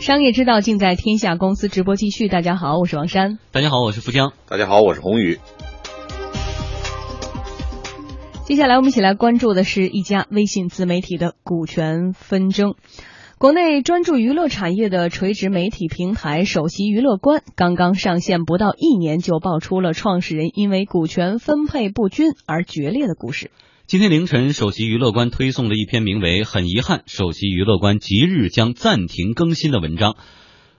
商业之道尽在天下公司直播继续。大家好，我是王珊。大家好，我是富江。大家好，我是宏宇。接下来我们一起来关注的是一家微信自媒体的股权纷争。国内专注娱乐产业的垂直媒体平台首席娱乐官刚刚上线不到一年，就爆出了创始人因为股权分配不均而决裂的故事。今天凌晨，首席娱乐官推送了一篇名为《很遗憾，首席娱乐官即日将暂停更新》的文章。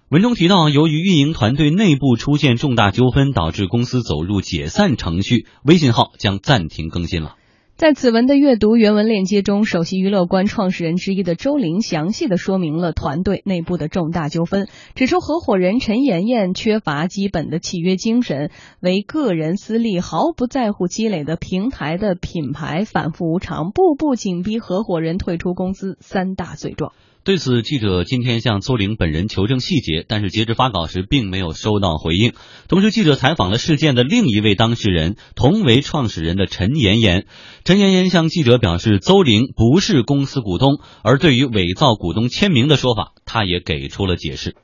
文中提到，由于运营团队内部出现重大纠纷，导致公司走入解散程序，微信号将暂停更新了。在此文的阅读原文链接中，首席娱乐观创始人之一的周玲详细的说明了团队内部的重大纠纷，指出合伙人陈妍妍缺乏基本的契约精神，为个人私利，毫不在乎积累的平台的品牌，反复无常，步步紧逼合伙人退出公司三大罪状。对此，记者今天向邹玲本人求证细节，但是截至发稿时并没有收到回应。同时，记者采访了事件的另一位当事人，同为创始人的陈妍妍。陈妍妍向记者表示，邹玲不是公司股东，而对于伪造股东签名的说法，他也给出了解释。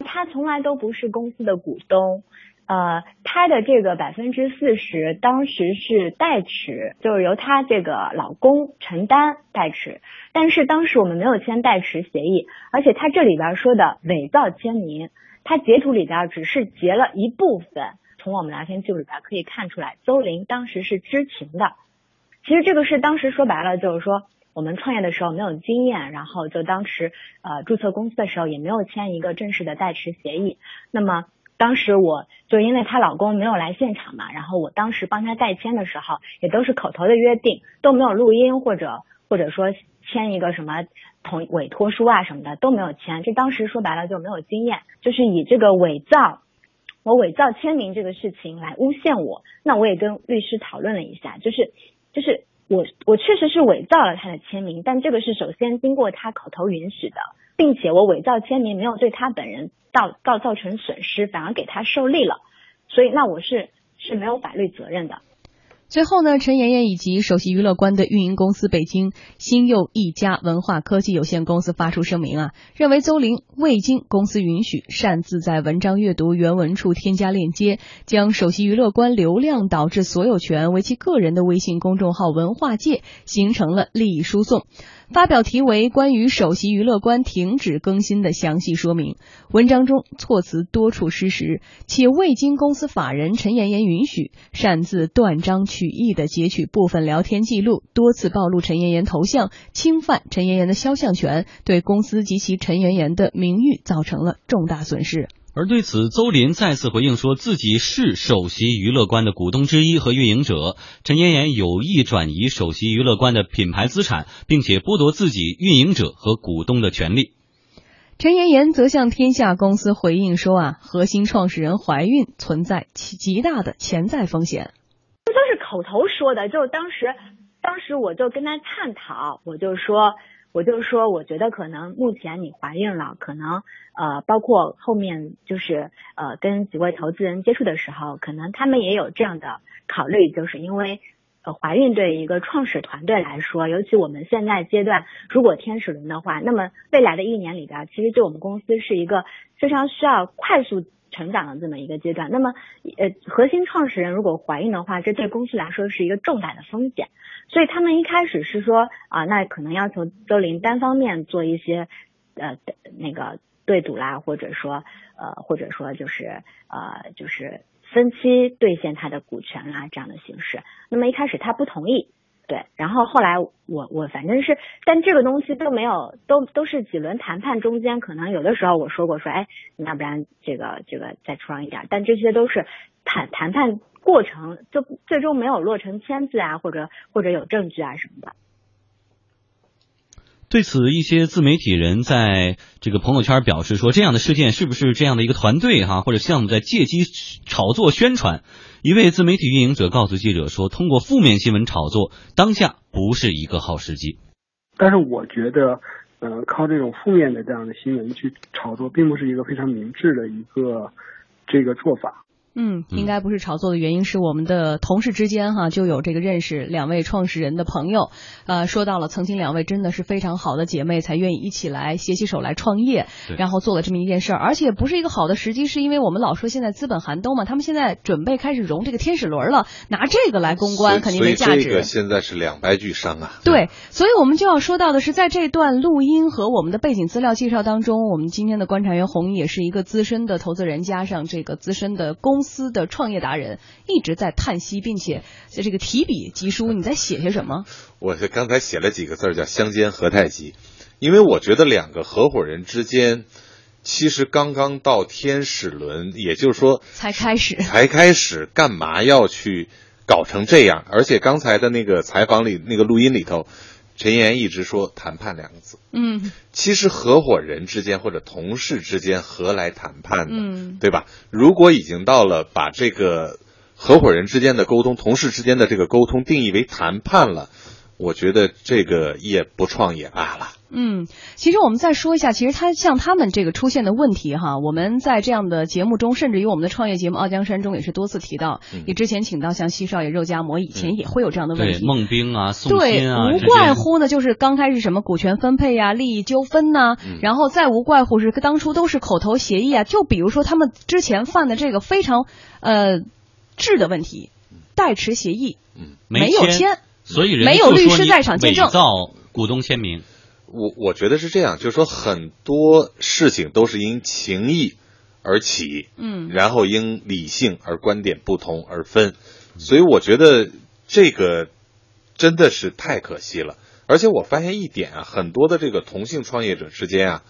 他从来都不是公司的股东。呃，他的这个百分之四十当时是代持，就是由她这个老公承担代持，但是当时我们没有签代持协议，而且他这里边说的伪造签名，他截图里边只是截了一部分，从我们聊天记录里边可以看出来，邹林当时是知情的。其实这个是当时说白了就是说，我们创业的时候没有经验，然后就当时呃注册公司的时候也没有签一个正式的代持协议，那么。当时我就因为她老公没有来现场嘛，然后我当时帮她代签的时候，也都是口头的约定，都没有录音或者或者说签一个什么同委托书啊什么的都没有签。这当时说白了就没有经验，就是以这个伪造我伪造签名这个事情来诬陷我。那我也跟律师讨论了一下，就是就是我我确实是伪造了他的签名，但这个是首先经过他口头允许的。并且我伪造签名没有对他本人造造造成损失，反而给他受利了，所以那我是是没有法律责任的。最后呢，陈妍妍以及首席娱乐官的运营公司北京新佑一家文化科技有限公司发出声明啊，认为邹玲未经公司允许，擅自在文章阅读原文处添加链接，将首席娱乐官流量导致所有权为其个人的微信公众号“文化界”形成了利益输送。发表题为《关于首席娱乐官停止更新的详细说明》文章中，措辞多处失实，且未经公司法人陈妍妍允许，擅自断章取义的截取部分聊天记录，多次暴露陈妍妍头像，侵犯陈妍妍的肖像权，对公司及其陈妍妍的名誉造成了重大损失。而对此，邹林再次回应说自己是首席娱乐观的股东之一和运营者。陈妍妍有意转移首席娱乐观的品牌资产，并且剥夺自己运营者和股东的权利。陈妍妍则向天下公司回应说：“啊，核心创始人怀孕存在极极大的潜在风险。”这都是口头说的，就当时，当时我就跟他探讨，我就说。我就说，我觉得可能目前你怀孕了，可能呃，包括后面就是呃，跟几位投资人接触的时候，可能他们也有这样的考虑，就是因为呃，怀孕对一个创始团队来说，尤其我们现在阶段，如果天使轮的话，那么未来的一年里边，其实对我们公司是一个非常需要快速。成长的这么一个阶段，那么呃，核心创始人如果怀孕的话，这对公司来说是一个重大的风险，所以他们一开始是说啊，那可能要求周林单方面做一些呃那个对赌啦，或者说呃或者说就是呃就是分期兑现他的股权啦这样的形式，那么一开始他不同意。对，然后后来我我反正是，但这个东西都没有，都都是几轮谈判中间，可能有的时候我说过说，哎，要不然这个这个再出让一点，但这些都是谈谈判过程，就最终没有落成签字啊，或者或者有证据啊什么的。对此，一些自媒体人在这个朋友圈表示说，这样的事件是不是这样的一个团队哈或者项目在借机炒作宣传？一位自媒体运营者告诉记者说：“通过负面新闻炒作，当下不是一个好时机。”但是我觉得，呃，靠这种负面的这样的新闻去炒作，并不是一个非常明智的一个这个做法。嗯，应该不是炒作的原因是我们的同事之间哈就有这个认识两位创始人的朋友，呃，说到了曾经两位真的是非常好的姐妹，才愿意一起来携起手来创业，然后做了这么一件事儿，而且不是一个好的时机，是因为我们老说现在资本寒冬嘛，他们现在准备开始融这个天使轮了，拿这个来公关肯定没价值。这个现在是两败俱伤啊。对，所以我们就要说到的是，在这段录音和我们的背景资料介绍当中，我们今天的观察员红也是一个资深的投资人，加上这个资深的公司的创业达人，一直在叹息，并且在这个提笔疾书。你在写些什么？我刚才写了几个字叫“相煎何太急”，因为我觉得两个合伙人之间，其实刚刚到天使轮，也就是说才开始，才开始，干嘛要去搞成这样？而且刚才的那个采访里，那个录音里头。陈岩一直说“谈判”两个字，嗯，其实合伙人之间或者同事之间何来谈判呢？嗯，对吧？如果已经到了把这个合伙人之间的沟通、同事之间的这个沟通定义为谈判了，我觉得这个也不创也罢了。嗯，其实我们再说一下，其实他像他们这个出现的问题哈，我们在这样的节目中，甚至于我们的创业节目《傲江山》中也是多次提到。你之前请到像西少爷、肉夹馍，以前也会有这样的问题。对，孟冰啊，宋鑫啊，无怪乎呢，就是刚开始什么股权分配呀、利益纠纷呐，然后再无怪乎是当初都是口头协议啊。就比如说他们之前犯的这个非常呃质的问题，代持协议，嗯，没有签，所以没有律师在场见证，伪造股东签名。我我觉得是这样，就是说很多事情都是因情谊而起，嗯，然后因理性而观点不同而分，所以我觉得这个真的是太可惜了。而且我发现一点啊，很多的这个同性创业者之间啊。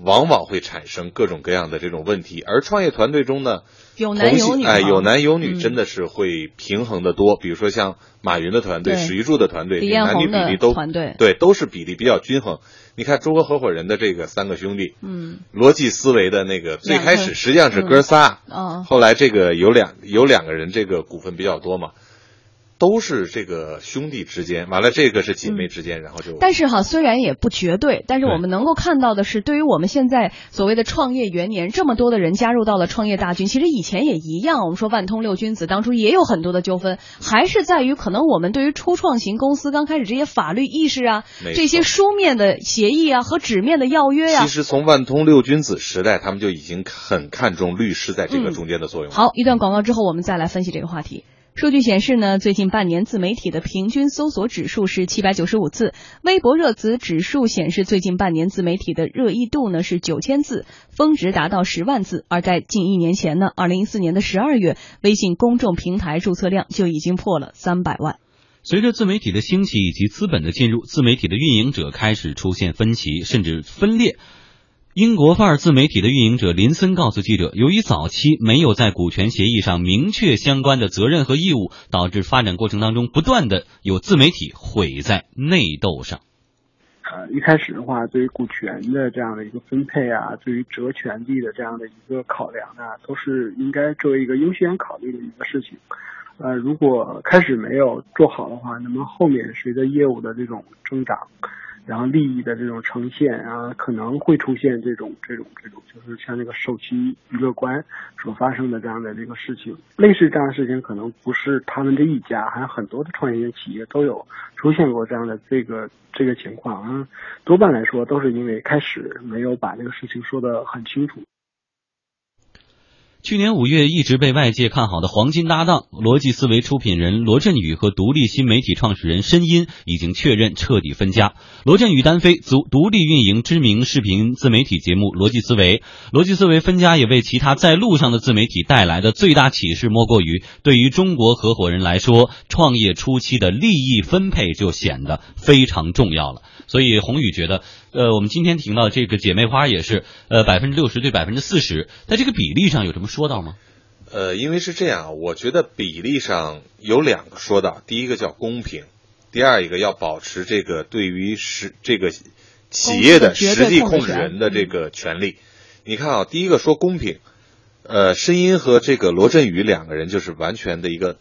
往往会产生各种各样的这种问题，而创业团队中呢，有男有女，哎，有男有女，真的是会平衡的多。比如说像马云的团队、史玉柱的团队，男女比例都团队对都是比例比较均衡。你看中国合伙人的这个三个兄弟，嗯，逻辑思维的那个最开始实际上是哥仨，后来这个有两有两个人这个股份比较多嘛。都是这个兄弟之间，完了这个是姐妹之间，然后就。但是哈，虽然也不绝对，但是我们能够看到的是，对于我们现在所谓的创业元年，这么多的人加入到了创业大军，其实以前也一样。我们说万通六君子当初也有很多的纠纷，还是在于可能我们对于初创型公司刚开始这些法律意识啊，这些书面的协议啊和纸面的要约呀。其实从万通六君子时代，他们就已经很看重律师在这个中间的作用。好，一段广告之后，我们再来分析这个话题。数据显示呢，最近半年自媒体的平均搜索指数是七百九十五字，微博热词指数显示最近半年自媒体的热议度呢是九千字，峰值达到十万字。而在近一年前呢，二零一四年的十二月，微信公众平台注册量就已经破了三百万。随着自媒体的兴起以及资本的进入，自媒体的运营者开始出现分歧，甚至分裂。英国范儿自媒体的运营者林森告诉记者，由于早期没有在股权协议上明确相关的责任和义务，导致发展过程当中不断的有自媒体毁在内斗上。呃，一开始的话，对于股权的这样的一个分配啊，对于折权利的这样的一个考量啊，都是应该作为一个优先考虑的一个事情。呃，如果开始没有做好的话，那么后面随着业务的这种增长。然后利益的这种呈现啊，可能会出现这种这种这种，就是像那个首席娱乐官所发生的这样的这个事情，类似这样的事情，可能不是他们这一家，还有很多的创业型企业都有出现过这样的这个这个情况啊。多半来说，都是因为开始没有把这个事情说得很清楚。去年五月，一直被外界看好的黄金搭档逻辑思维出品人罗振宇和独立新媒体创始人申音已经确认彻底分家。罗振宇单飞，独独立运营知名视频自媒体节目逻辑思维。逻辑思维分家也为其他在路上的自媒体带来的最大启示，莫过于对于中国合伙人来说，创业初期的利益分配就显得非常重要了。所以宏宇觉得，呃，我们今天听到这个姐妹花也是，呃，百分之六十对百分之四十，在这个比例上有什么说到吗？呃，因为是这样，我觉得比例上有两个说道，第一个叫公平，第二一个要保持这个对于实这个企业的实际控制人的这个权利。你看啊，第一个说公平，呃，申音和这个罗振宇两个人就是完全的一个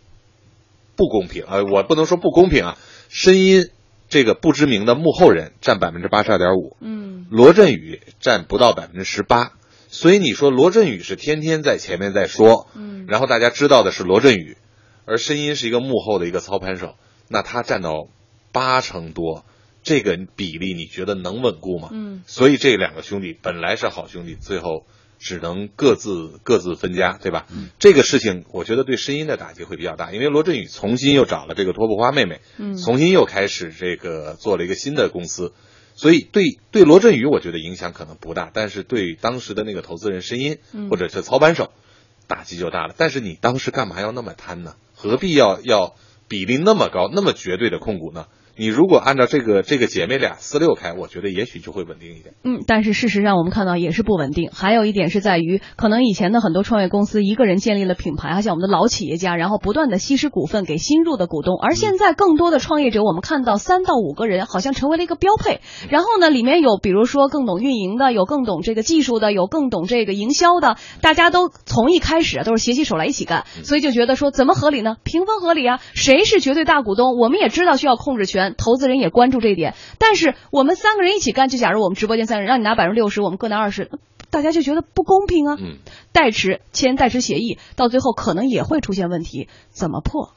不公平啊，我不能说不公平啊，申音。这个不知名的幕后人占百分之八十二点五，嗯，罗振宇占不到百分之十八，所以你说罗振宇是天天在前面在说，嗯。然后大家知道的是罗振宇，而申音是一个幕后的一个操盘手，那他占到八成多，这个比例你觉得能稳固吗？嗯。所以这两个兄弟本来是好兄弟，最后只能各自各自分家，对吧？这个事情我觉得对申音的打击会比较大，因为罗振宇重新又找了这个托布花妹妹，嗯重新又开始这个做了一个新的公司，所以对对罗振宇我觉得影响可能不大，但是对当时的那个投资人申音嗯或者是操盘手打击就大了。但是你当时干嘛要那么贪呢？何必要要比例那么高、那么绝对的控股呢？你如果按照这个这个姐妹俩四六开，我觉得也许就会稳定一点。嗯，但是事实上我们看到也是不稳定。还有一点是在于，可能以前的很多创业公司一个人建立了品牌啊，像我们的老企业家，然后不断的稀释股份给新入的股东。而现在更多的创业者，我们看到三到五个人好像成为了一个标配。然后呢，里面有比如说更懂运营的，有更懂这个技术的，有更懂这个营销的，大家都从一开始啊都是携起手来一起干，所以就觉得说怎么合理呢？平分合理啊，谁是绝对大股东？我们也知道需要控制权，投资人也关注这一点。但是我们三个人一起干，就假如我们直播间三个人，让你拿百分之六十，我们各拿二十，大家就觉得不公平啊。嗯，代持签代持协议，到最后可能也会出现问题，怎么破？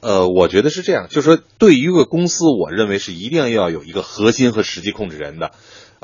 呃，我觉得是这样，就是说，对于一个公司，我认为是一定要有一个核心和实际控制人的。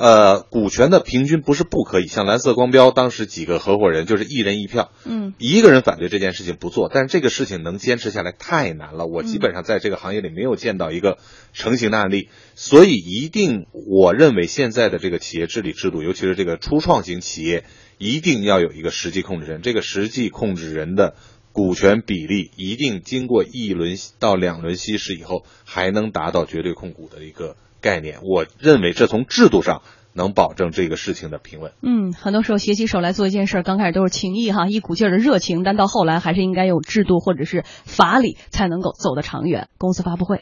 呃，股权的平均不是不可以，像蓝色光标当时几个合伙人就是一人一票，嗯一个人反对这件事情不做，但是这个事情能坚持下来太难了。我基本上在这个行业里没有见到一个成型的案例，所以一定我认为现在的这个企业治理制度，尤其是这个初创型企业，一定要有一个实际控制人。这个实际控制人的股权比例一定经过一轮到两轮稀释以后，还能达到绝对控股的一个概念。我认为这从制度上能保证这个事情的平稳。嗯，很多时候携起手来做一件事，刚开始都是情谊哈，一股劲儿的热情，但到后来还是应该有制度或者是法理才能够走得长远。公司发布会。